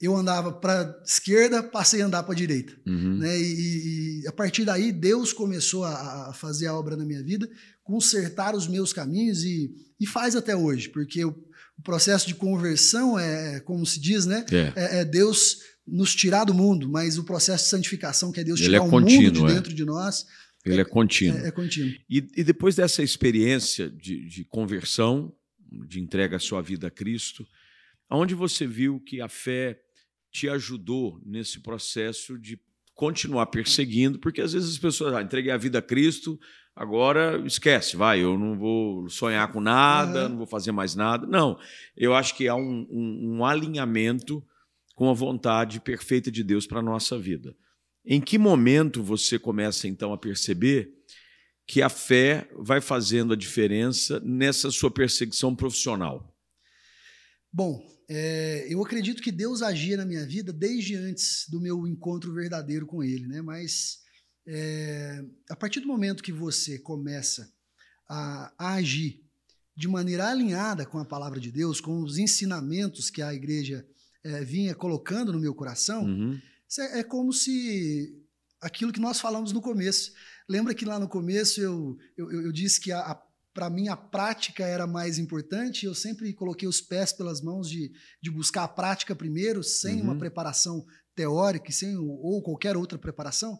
eu andava para esquerda, passei a andar para direita, uhum. né? E, e, a partir daí Deus começou a, a, fazer a obra na minha vida, consertar os meus caminhos e, e faz até hoje, porque o, o processo de conversão é, como se diz, né? É, é, é Deus nos tirar do mundo, mas o processo de santificação, que é Deus Ele tirar é o mundo de é. dentro de nós. Ele é, é contínuo. É, é contínuo. E, e, depois dessa experiência de, de, conversão, de entrega à sua vida a Cristo, aonde você viu que a fé te ajudou nesse processo de continuar perseguindo, porque às vezes as pessoas, ah, entreguei a vida a Cristo, agora esquece, vai, eu não vou sonhar com nada, não vou fazer mais nada. Não, eu acho que há um, um, um alinhamento com a vontade perfeita de Deus para a nossa vida. Em que momento você começa então a perceber que a fé vai fazendo a diferença nessa sua perseguição profissional? Bom, é, eu acredito que Deus agia na minha vida desde antes do meu encontro verdadeiro com Ele, né? Mas é, a partir do momento que você começa a, a agir de maneira alinhada com a palavra de Deus, com os ensinamentos que a igreja é, vinha colocando no meu coração, uhum. É, é como se aquilo que nós falamos no começo. Lembra que lá no começo eu, eu, eu disse que para mim a prática era mais importante. Eu sempre coloquei os pés pelas mãos de, de buscar a prática primeiro, sem uhum. uma preparação teórica, sem ou qualquer outra preparação.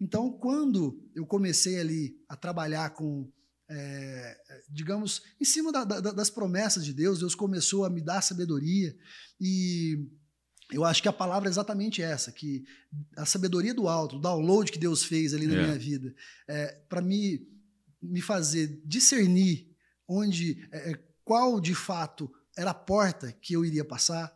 Então, quando eu comecei ali a trabalhar com é, digamos, em cima da, da, das promessas de Deus, Deus começou a me dar sabedoria e eu acho que a palavra é exatamente essa, que a sabedoria do alto, o download que Deus fez ali na é. minha vida, é, para me, me fazer discernir onde, é, é, qual de fato era a porta que eu iria passar,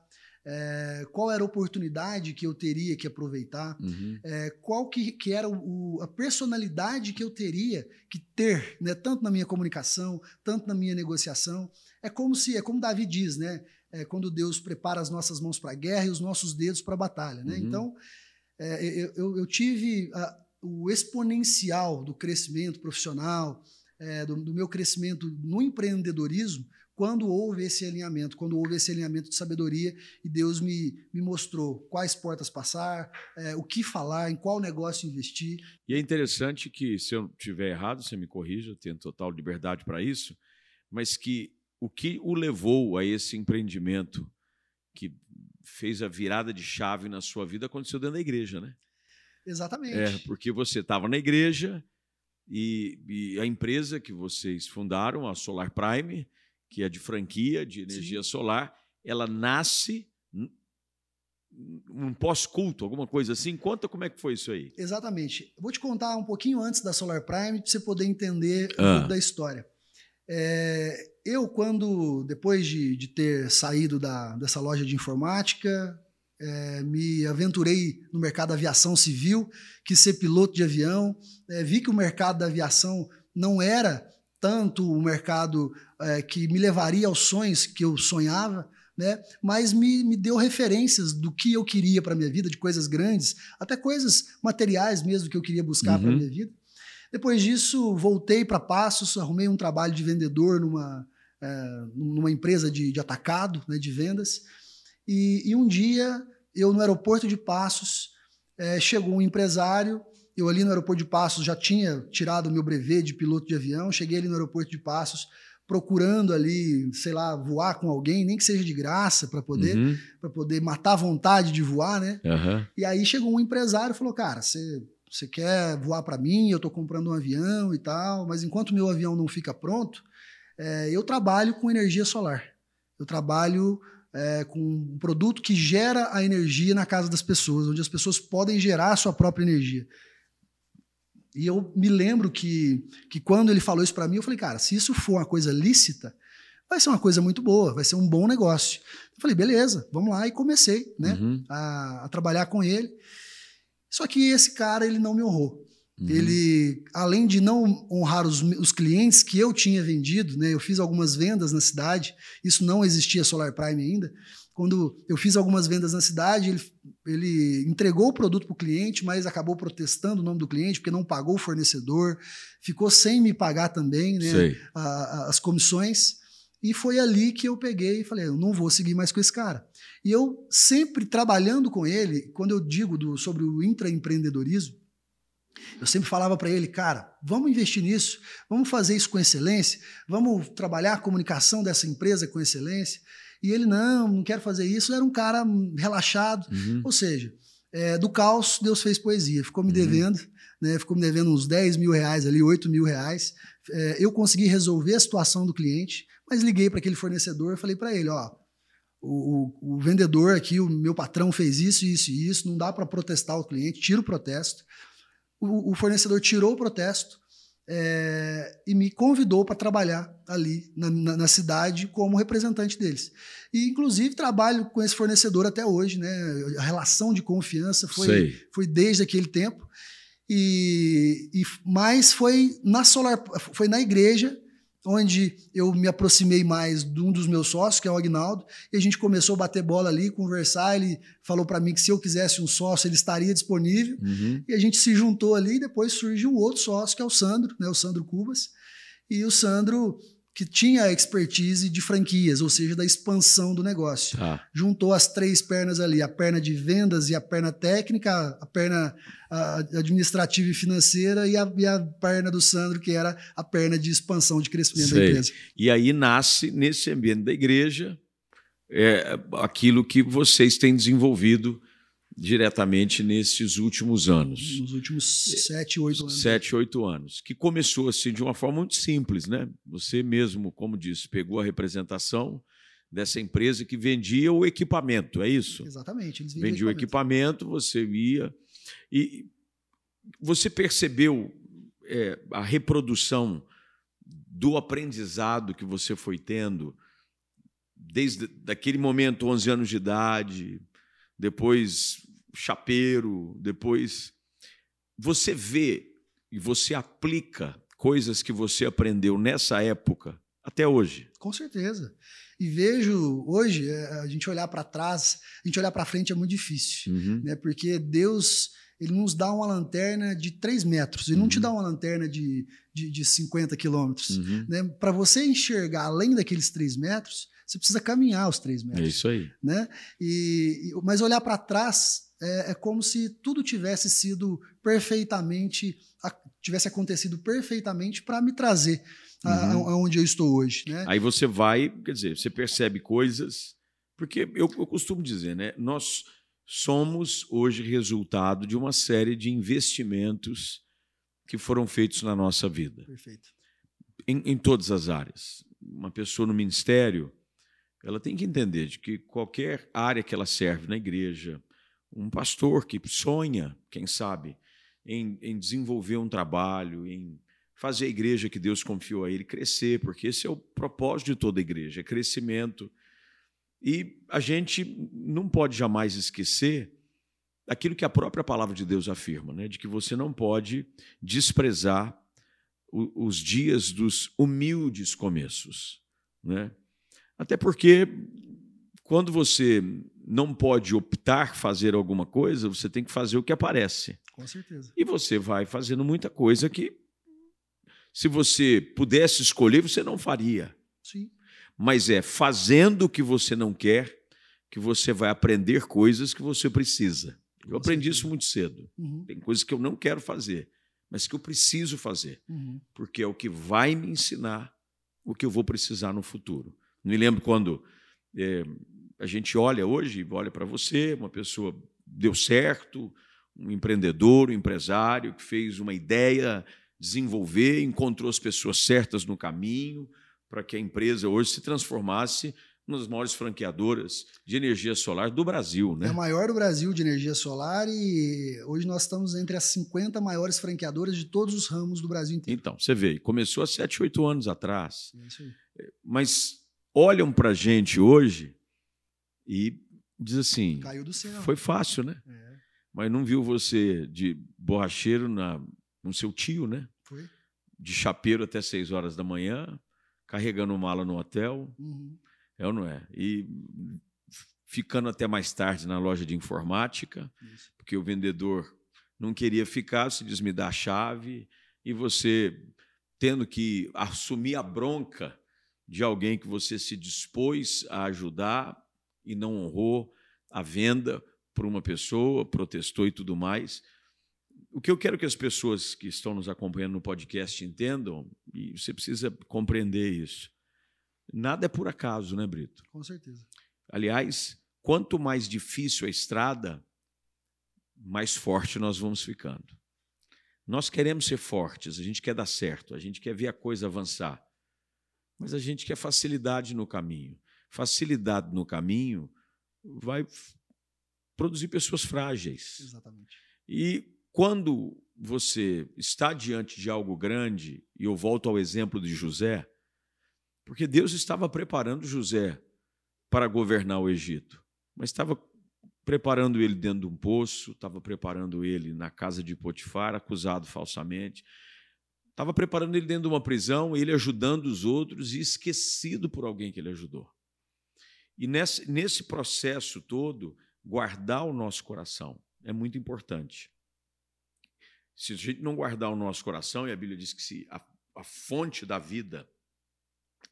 é, qual era a oportunidade que eu teria que aproveitar, uhum. é, qual que, que era o, a personalidade que eu teria que ter, né, tanto na minha comunicação, tanto na minha negociação. É como se, é como Davi diz, né, é, quando Deus prepara as nossas mãos para a guerra e os nossos dedos para a batalha. Né? Uhum. Então, é, eu, eu, tive a, o exponencial do crescimento profissional, é, do, do meu crescimento no empreendedorismo, quando houve esse alinhamento, quando houve esse alinhamento de sabedoria e Deus me, me mostrou quais portas passar, é, o que falar, em qual negócio investir. E é interessante que, se eu estiver errado, você me corrija, eu tenho total liberdade para isso, mas que o que o levou a esse empreendimento que fez a virada de chave na sua vida aconteceu dentro da igreja, né? Exatamente. É, porque você estava na igreja e, e a empresa que vocês fundaram, a Solar Prime, que é de franquia de energia Sim. solar, ela nasce um pós-culto, alguma coisa assim. Conta como é que foi isso aí. Exatamente. Vou te contar um pouquinho antes da Solar Prime para você poder entender ah. da história. É, eu, quando, depois de, de ter saído da, dessa loja de informática, é, me aventurei no mercado da aviação civil, quis ser piloto de avião, é, vi que o mercado da aviação não era tanto o mercado é, que me levaria aos sonhos que eu sonhava, né? mas me, me deu referências do que eu queria para minha vida, de coisas grandes, até coisas materiais mesmo que eu queria buscar uhum. para minha vida. Depois disso, voltei para Passos, arrumei um trabalho de vendedor numa, é, numa empresa de, de atacado, né, de vendas. E, e, um dia, eu no aeroporto de Passos, é, chegou um empresário. Eu ali no aeroporto de Passos já tinha tirado o meu brevet de piloto de avião. Cheguei ali no aeroporto de Passos procurando ali, sei lá, voar com alguém, nem que seja de graça, para poder, uhum. para poder matar a vontade de voar, né? Uhum. E aí chegou um empresário e falou: Cara, você você quer voar para mim, eu estou comprando um avião e tal, mas enquanto meu avião não fica pronto, é, eu trabalho com energia solar. Eu trabalho é, com um produto que gera a energia na casa das pessoas, onde as pessoas podem gerar a sua própria energia. E eu me lembro que, que quando ele falou isso para mim, eu falei, cara, se isso for uma coisa lícita, vai ser uma coisa muito boa, vai ser um bom negócio. Eu falei, beleza, vamos lá. E comecei né, uhum. a, a trabalhar com ele. Só que esse cara, ele não me honrou. Uhum. Ele, além de não honrar os, os, clientes que eu tinha vendido, né, eu fiz algumas vendas na cidade, isso não existia Solar Prime ainda. Quando eu fiz algumas vendas na cidade, ele, ele entregou o produto para o cliente, mas acabou protestando o nome do cliente, porque não pagou o fornecedor, ficou sem me pagar também né, a, a, as comissões. E foi ali que eu peguei e falei: eu não vou seguir mais com esse cara. E eu sempre trabalhando com ele, quando eu digo do, sobre o intraempreendedorismo, eu sempre falava para ele, cara, vamos investir nisso, vamos fazer isso com excelência, vamos trabalhar a comunicação dessa empresa com excelência. E ele, não, não quero fazer isso. Era um cara relaxado. Uhum. Ou seja, é, do caos, Deus fez poesia. Ficou me uhum. devendo, né? ficou me devendo uns 10 mil reais ali, 8 mil reais. É, eu consegui resolver a situação do cliente, mas liguei para aquele fornecedor e falei para ele, ó, o, o, vendedor aqui, o meu patrão fez isso, isso e isso, não dá para protestar o cliente, tira o protesto. O, o fornecedor tirou o protesto é, e me convidou para trabalhar ali na, na, na, cidade como representante deles. E, inclusive, trabalho com esse fornecedor até hoje, né? A relação de confiança foi, foi desde aquele tempo. E, e mas foi na Solar, foi na igreja onde eu me aproximei mais de um dos meus sócios, que é o Agnaldo, e a gente começou a bater bola ali, conversar. Ele falou para mim que se eu quisesse um sócio, ele estaria disponível. Uhum. E a gente se juntou ali, e depois surgiu um outro sócio, que é o Sandro, né, o Sandro Cubas. E o Sandro que tinha a expertise de franquias, ou seja, da expansão do negócio. Tá. Juntou as três pernas ali, a perna de vendas e a perna técnica, a perna administrativa e financeira e a, e a perna do Sandro, que era a perna de expansão, de crescimento Sei. da empresa. E aí nasce, nesse ambiente da igreja, é, aquilo que vocês têm desenvolvido diretamente nesses últimos anos. Nos últimos sete, oito anos. Sete, oito anos. Que começou assim de uma forma muito simples, né? Você mesmo, como disse, pegou a representação dessa empresa que vendia o equipamento, é isso? Exatamente. Eles vendia o equipamento, você ia. E você percebeu é, a reprodução do aprendizado que você foi tendo desde daquele momento, 11 anos de idade, depois chapeiro, depois você vê e você aplica coisas que você aprendeu nessa época até hoje. Com certeza. E vejo hoje, é, a gente olhar para trás, a gente olhar para frente é muito difícil, uhum. né? Porque Deus ele nos dá uma lanterna de 3 metros, ele uhum. não te uhum. dá uma lanterna de, de, de 50 quilômetros. Uhum. Né? Para você enxergar além daqueles 3 metros, você precisa caminhar os 3 metros. É isso aí. Né? E, mas olhar para trás é, é, como se tudo tivesse sido perfeitamente, tivesse acontecido perfeitamente para me trazer uhum. aonde eu estou hoje. Né? Aí você vai, quer dizer, você percebe coisas, porque eu, eu costumo dizer, né? Nós somos hoje resultado de uma série de investimentos que foram feitos na nossa vida. Perfeito. Em, em todas as áreas. Uma pessoa no ministério, ela tem que entender de que qualquer área que ela serve na igreja, um pastor que sonha, quem sabe, em, em desenvolver um trabalho, em fazer a igreja que Deus confiou a ele crescer, porque esse é o propósito de toda igreja, é crescimento. E a gente não pode jamais esquecer aquilo que a própria palavra de Deus afirma, né? de que você não pode desprezar os dias dos humildes começos. Né? Até porque quando você não pode optar fazer alguma coisa, você tem que fazer o que aparece. Com certeza. E você vai fazendo muita coisa que Se você pudesse escolher, você não faria. Sim. Mas é fazendo o que você não quer que você vai aprender coisas que você precisa. Eu aprendi isso muito cedo. Uhum. Tem coisas que eu não quero fazer, mas que eu preciso fazer, Uhum. porque é o que vai me ensinar o que eu vou precisar no futuro. Me lembro quando eh, a gente olha hoje, olha para você, uma pessoa deu certo, um empreendedor, um empresário que fez uma ideia desenvolver, encontrou as pessoas certas no caminho para que a empresa hoje se transformasse uma das maiores franqueadoras de energia solar do Brasil, É a né? maior do Brasil de energia solar e hoje nós estamos entre as 50 maiores franqueadoras de todos os ramos do Brasil inteiro. Então, você vê, começou há 7, 8 anos atrás. É isso aí. mas olham para a gente hoje e diz assim: Caiu do céu. foi fácil, né? É, Mas não viu você de borracheiro na, no seu tio, né? foi. De chapeiro até 6 horas da manhã, carregando mala no hotel, Uhum. é ou não é? E ficando até mais tarde na loja de informática, Isso. porque o vendedor não queria ficar, se diz, me dá a chave, e você tendo que assumir a bronca de alguém que você se dispôs a ajudar e não honrou a venda por uma pessoa, protestou e tudo mais. O que eu quero que as pessoas que estão nos acompanhando no podcast entendam, e você precisa compreender isso, nada é por acaso, né, Brito? Com certeza. Aliás, quanto mais difícil a estrada, mais forte nós vamos ficando. Nós queremos ser fortes, a gente quer dar certo, a gente quer ver a coisa avançar. Mas a gente quer facilidade no caminho. Facilidade no caminho vai produzir pessoas frágeis. Exatamente. E quando você está diante de algo grande, e eu volto ao exemplo de José, porque Deus estava preparando José para governar o Egito, mas estava preparando ele dentro de um poço, estava preparando ele na casa de Potifar, acusado falsamente, estava preparando ele dentro de uma prisão, ele ajudando os outros e esquecido por alguém que ele ajudou. E nesse, nesse processo todo, guardar o nosso coração é muito importante. Se a gente não guardar o nosso coração, e a Bíblia diz que se a, a fonte da vida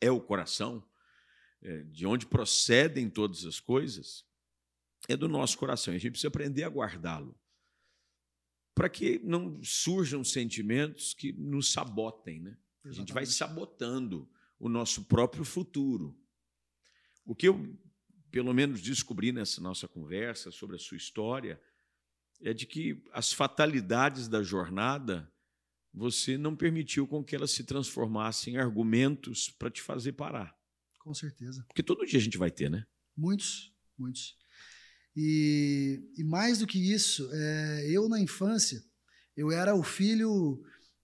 é o coração, é, de onde procedem todas as coisas, é do nosso coração. E a gente precisa aprender a guardá-lo. Para que não surjam sentimentos que nos sabotem. Né? A gente vai sabotando o nosso próprio futuro. O que eu, pelo menos, descobri nessa nossa conversa sobre a sua história é de que as fatalidades da jornada você não permitiu com que elas se transformassem em argumentos para te fazer parar. Com certeza. Porque todo dia a gente vai ter, né? Muitos, muitos. E, e mais do que isso, é, eu na infância, eu era o filho,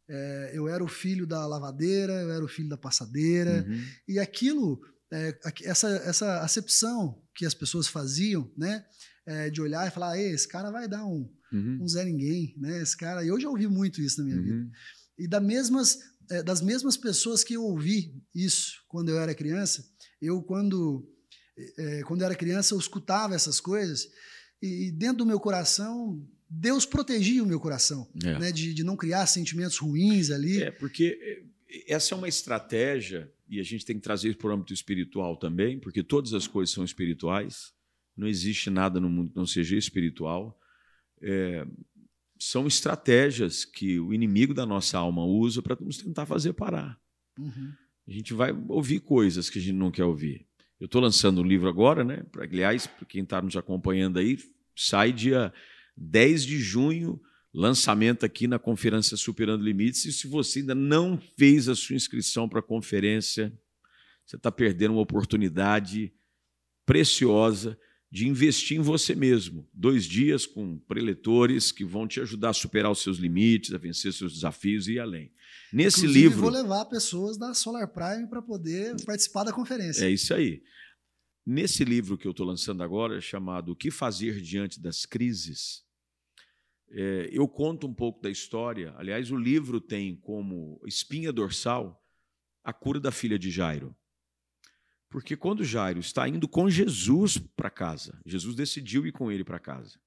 é, eu era o filho da lavadeira, eu era o filho da passadeira, Uhum. e aquilo, é, essa, essa acepção que as pessoas faziam, né, é, de olhar e falar, esse cara vai dar um, Uhum. um Zé Ninguém, né, esse cara, e eu já ouvi muito isso na minha vida. Uhum. E da mesmas, é, das mesmas pessoas que eu ouvi isso quando eu era criança, eu, quando, é, quando eu era criança, eu escutava essas coisas e dentro do meu coração, Deus protegia o meu coração, É. né, de, de não criar sentimentos ruins ali. É, porque eh, essa é uma estratégia, e a gente tem que trazer isso para o âmbito espiritual também, porque todas as coisas são espirituais, não existe nada no mundo que não seja espiritual. É, são estratégias que o inimigo da nossa alma usa para nos tentar fazer parar. Uhum. A gente vai ouvir coisas que a gente não quer ouvir. Eu estou lançando um livro agora, né? Pra, aliás, para quem está nos acompanhando aí, sai dia 10 de junho, lançamento aqui na Conferência Superando Limites. E se você ainda não fez a sua inscrição para a conferência, você está perdendo uma oportunidade preciosa de investir em você mesmo. Dois dias com preletores que vão te ajudar a superar os seus limites, a vencer seus desafios e ir além. Nesse Inclusive, livro. vou levar pessoas da Solar Prime para poder participar da conferência. É isso aí. Nesse livro que eu estou lançando agora, chamado O que Fazer Diante das Crises, é, eu conto um pouco da história. Aliás, o livro tem como espinha dorsal a cura da filha de Jairo. Porque quando Jairo está indo com Jesus para casa, Jesus decidiu ir com ele para casa.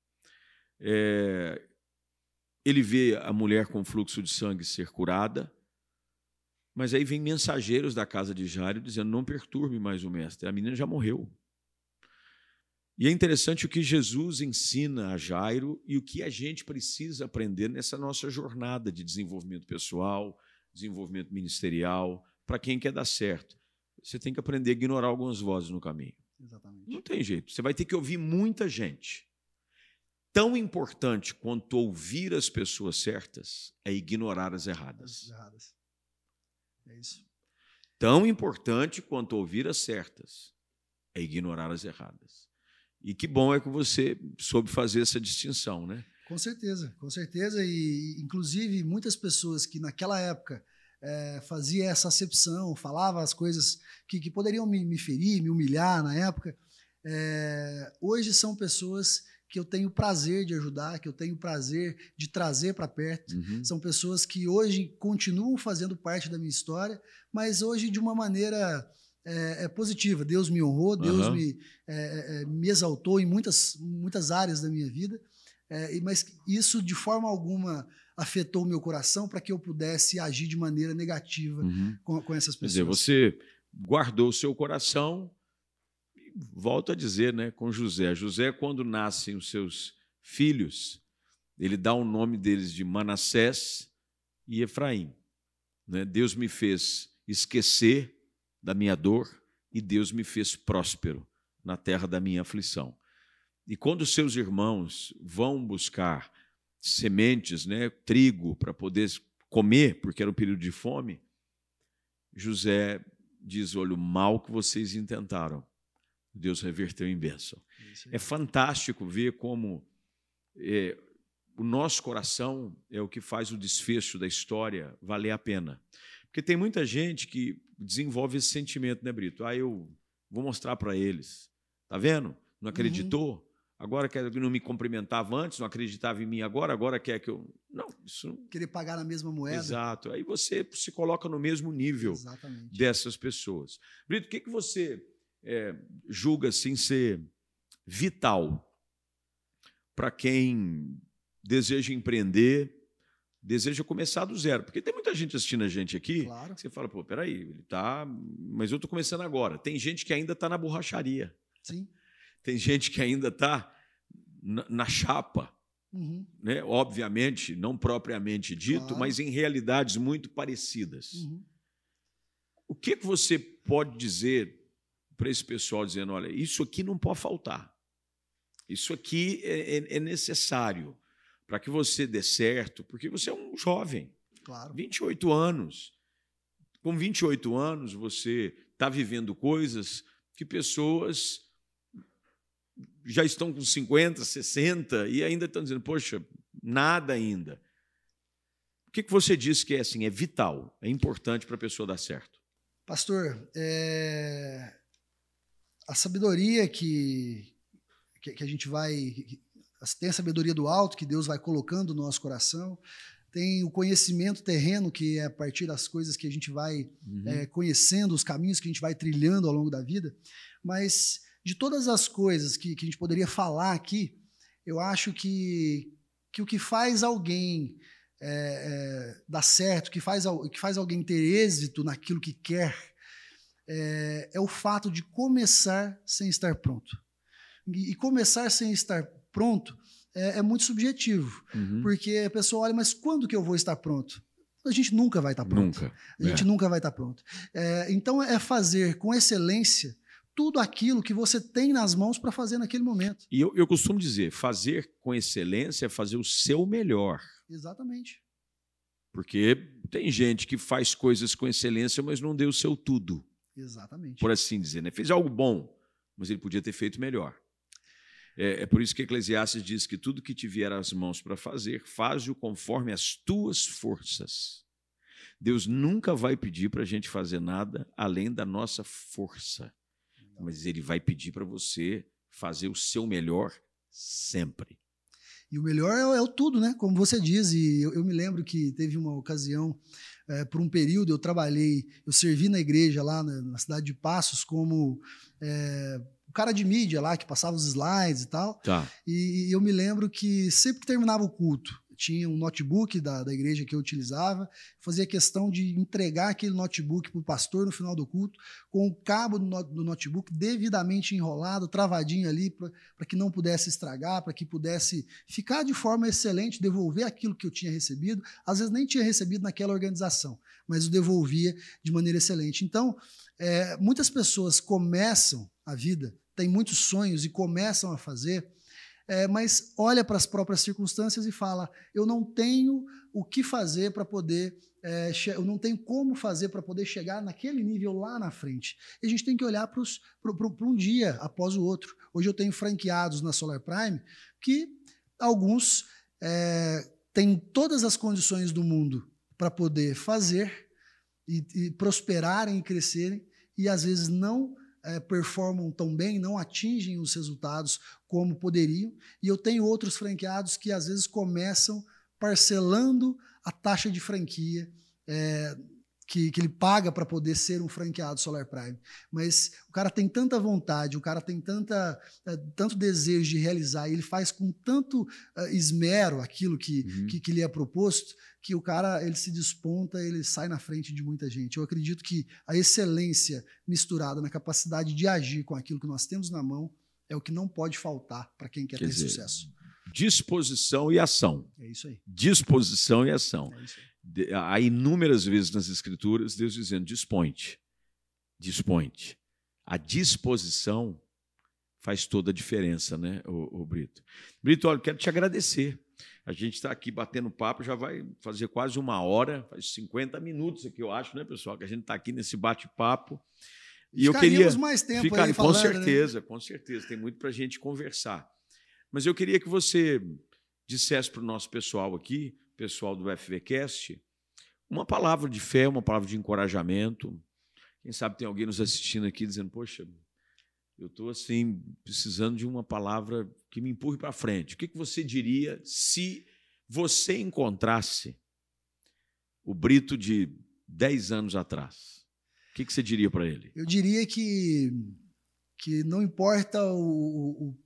É, ele vê a mulher com fluxo de sangue ser curada, Mas aí vem mensageiros da casa de Jairo dizendo: não perturbe mais o mestre. A menina já morreu. E é interessante o que Jesus ensina a Jairo e o que a gente precisa aprender nessa nossa jornada de desenvolvimento pessoal, desenvolvimento ministerial, para quem quer dar certo. Você tem que aprender a ignorar algumas vozes no caminho. Exatamente. Não tem jeito. Você vai ter que ouvir muita gente. Tão importante quanto ouvir as pessoas certas é ignorar as erradas. As erradas. É isso. Tão importante quanto ouvir as certas é ignorar as erradas. E que bom é que você soube fazer essa distinção, né? Com certeza, com certeza. E, inclusive, muitas pessoas que naquela época é, fazia essa acepção, falava as coisas que, que poderiam me, me, ferir, me humilhar na época, é, hoje são pessoas que eu tenho prazer de ajudar, que eu tenho prazer de trazer para perto. Uhum. São pessoas que hoje continuam fazendo parte da minha história, mas hoje de uma maneira é, é positiva. Deus me honrou, Deus uhum. me, é, é, me exaltou em muitas, muitas áreas da minha vida, é, mas isso de forma alguma afetou o meu coração para que eu pudesse agir de maneira negativa uhum. com, com, essas pessoas. Quer dizer, você guardou o seu coração, volto a dizer, né, com José. José, quando nascem os seus filhos, ele dá o nome deles de Manassés e Efraim. Né? Deus me fez esquecer da minha dor e Deus me fez próspero na terra da minha aflição. E quando seus irmãos vão buscar sementes, né, trigo para poder comer, porque era um período de fome, José diz: Olha, o mal que vocês intentaram, Deus reverteu em bênção. É fantástico ver como é, o nosso coração é o que faz o desfecho da história valer a pena. Porque tem muita gente que desenvolve esse sentimento, né, Brito? Ah, eu vou mostrar para eles. Tá vendo? Não uhum. acreditou? Uhum agora quer que não me cumprimentava antes, não acreditava em mim agora, agora quer que eu. Não, isso. Querer pagar na mesma moeda. Exato. Aí você se coloca no mesmo nível Exatamente. dessas pessoas. Brito, o que, que você é, julga assim ser vital para quem deseja empreender, deseja começar do zero? Porque tem muita gente assistindo a gente aqui. Claro. você fala, pô, peraí, ele tá. Mas eu estou começando agora. Tem gente que ainda está na borracharia. Sim. Tem gente que ainda está na, na, chapa, uhum. né? obviamente, não propriamente dito, claro. mas em realidades muito parecidas. Uhum. O que, que você pode dizer para esse pessoal dizendo: olha, isso aqui não pode faltar, isso aqui é, é, é necessário para que você dê certo, porque você é um jovem, claro. 28 anos. Com 28 anos, você está vivendo coisas que pessoas já estão com 50, 60 e ainda estão dizendo, poxa, nada ainda. O que, que você diz que é assim, é vital, é importante para a pessoa dar certo? Pastor, é... a sabedoria que, que, a gente vai. Tem a sabedoria do alto que Deus vai colocando no nosso coração, tem o conhecimento terreno, que é a partir das coisas que a gente vai uhum. é, conhecendo, os caminhos que a gente vai trilhando ao longo da vida, mas de todas as coisas que, que a gente poderia falar aqui, eu acho que, que o que faz alguém é, é, dar certo, que faz, que faz alguém ter êxito naquilo que quer, é, é o fato de começar sem estar pronto. E, e começar sem estar pronto é, é muito subjetivo, uhum. porque a pessoa olha, mas quando que eu vou estar pronto? A gente nunca vai estar pronto. Nunca. A gente é. nunca vai estar pronto. É, então é fazer com excelência tudo aquilo que você tem nas mãos para fazer naquele momento. E eu, eu costumo dizer, fazer com excelência é fazer o seu melhor. Exatamente. Porque tem gente que faz coisas com excelência, mas não deu o seu tudo. Exatamente. Por assim dizer, né? Fez algo bom, mas ele podia ter feito melhor. É, é por isso que Eclesiastes diz que tudo que te vier às mãos para fazer, faz-o conforme as tuas forças. Deus nunca vai pedir para a gente fazer nada além da nossa força mas ele vai pedir para você fazer o seu melhor sempre. E o melhor é, é, o tudo, né? Como você diz. E eu, eu me lembro que teve uma ocasião, é, por um período, eu trabalhei, eu servi na igreja lá na, na cidade de Passos como é, o cara de mídia lá, que passava os slides e tal. Tá. E, e eu me lembro que sempre que terminava o culto, tinha um notebook da, da igreja que eu utilizava, fazia questão de entregar aquele notebook para o pastor no final do culto, com o cabo do, do notebook devidamente enrolado, travadinho ali, para que não pudesse estragar, para que pudesse ficar de forma excelente, devolver aquilo que eu tinha recebido. Às vezes nem tinha recebido naquela organização, mas o devolvia de maneira excelente. Então, é, muitas pessoas começam a vida, têm muitos sonhos e começam a fazer é, mas olha para as próprias circunstâncias e fala: eu não tenho o que fazer para poder, é, eu não tenho como fazer para poder chegar naquele nível lá na frente. E a gente tem que olhar para um dia após o outro. Hoje eu tenho franqueados na Solar Prime que alguns é, têm todas as condições do mundo para poder fazer e, e prosperarem e crescerem, e às vezes não é, performam tão bem, não atingem os resultados como poderiam. E eu tenho outros franqueados que às vezes começam parcelando a taxa de franquia é, que, que, ele paga para poder ser um franqueado Solar Prime. Mas o cara tem tanta vontade, o cara tem tanta, é, tanto desejo de realizar, e ele faz com tanto uh, esmero aquilo que, uhum. que, que lhe é proposto, que o cara ele se desponta, ele sai na frente de muita gente. Eu acredito que a excelência misturada na capacidade de agir com aquilo que nós temos na mão é o que não pode faltar para quem quer, quer ter dizer, sucesso. Disposição e ação. É isso aí. Disposição e ação. É isso aí há inúmeras vezes nas Escrituras Deus dizendo: dispõe-te, dispõe-te. A disposição faz toda a diferença, né, o, o Brito? Brito, olha, quero te agradecer. A gente está aqui batendo papo, já vai fazer quase uma hora, faz 50 minutos aqui, eu acho, né, pessoal? Que a gente está aqui nesse bate-papo. E eu queria. mais tempo ficar, aí falando, Com né? certeza, né? com certeza. Tem muito para a gente conversar. Mas eu queria que você dissesse para o nosso pessoal aqui pessoal do FVCast, uma palavra de fé, uma palavra de encorajamento. Quem sabe tem alguém nos assistindo aqui dizendo, poxa, eu estou assim, precisando de uma palavra que me empurre para frente. O que, você diria se você encontrasse o Brito de 10 anos atrás? O que, que você diria para ele? Eu diria que, que não importa o, o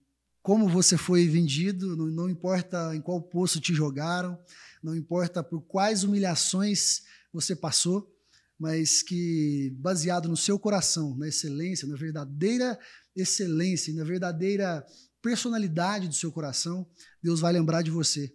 como você foi vendido, não, não importa em qual poço te jogaram, não importa por quais humilhações você passou, mas que baseado no seu coração, na excelência, na verdadeira excelência, na verdadeira personalidade do seu coração, Deus vai lembrar de você.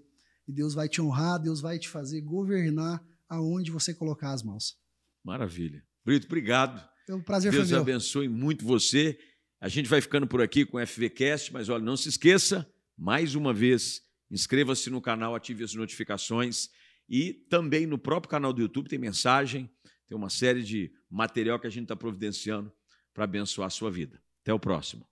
E Deus vai te honrar, Deus vai te fazer governar aonde você colocar as mãos. Maravilha. Brito, obrigado. É um prazer Deus abençoe muito você. A gente vai ficando por aqui com o FVCast, mas olha, não se esqueça, mais uma vez, Inscreva-se no canal, ative as notificações e também no próprio canal do YouTube tem mensagem, tem uma série de material que a gente está providenciando para abençoar a sua vida. Até o próximo.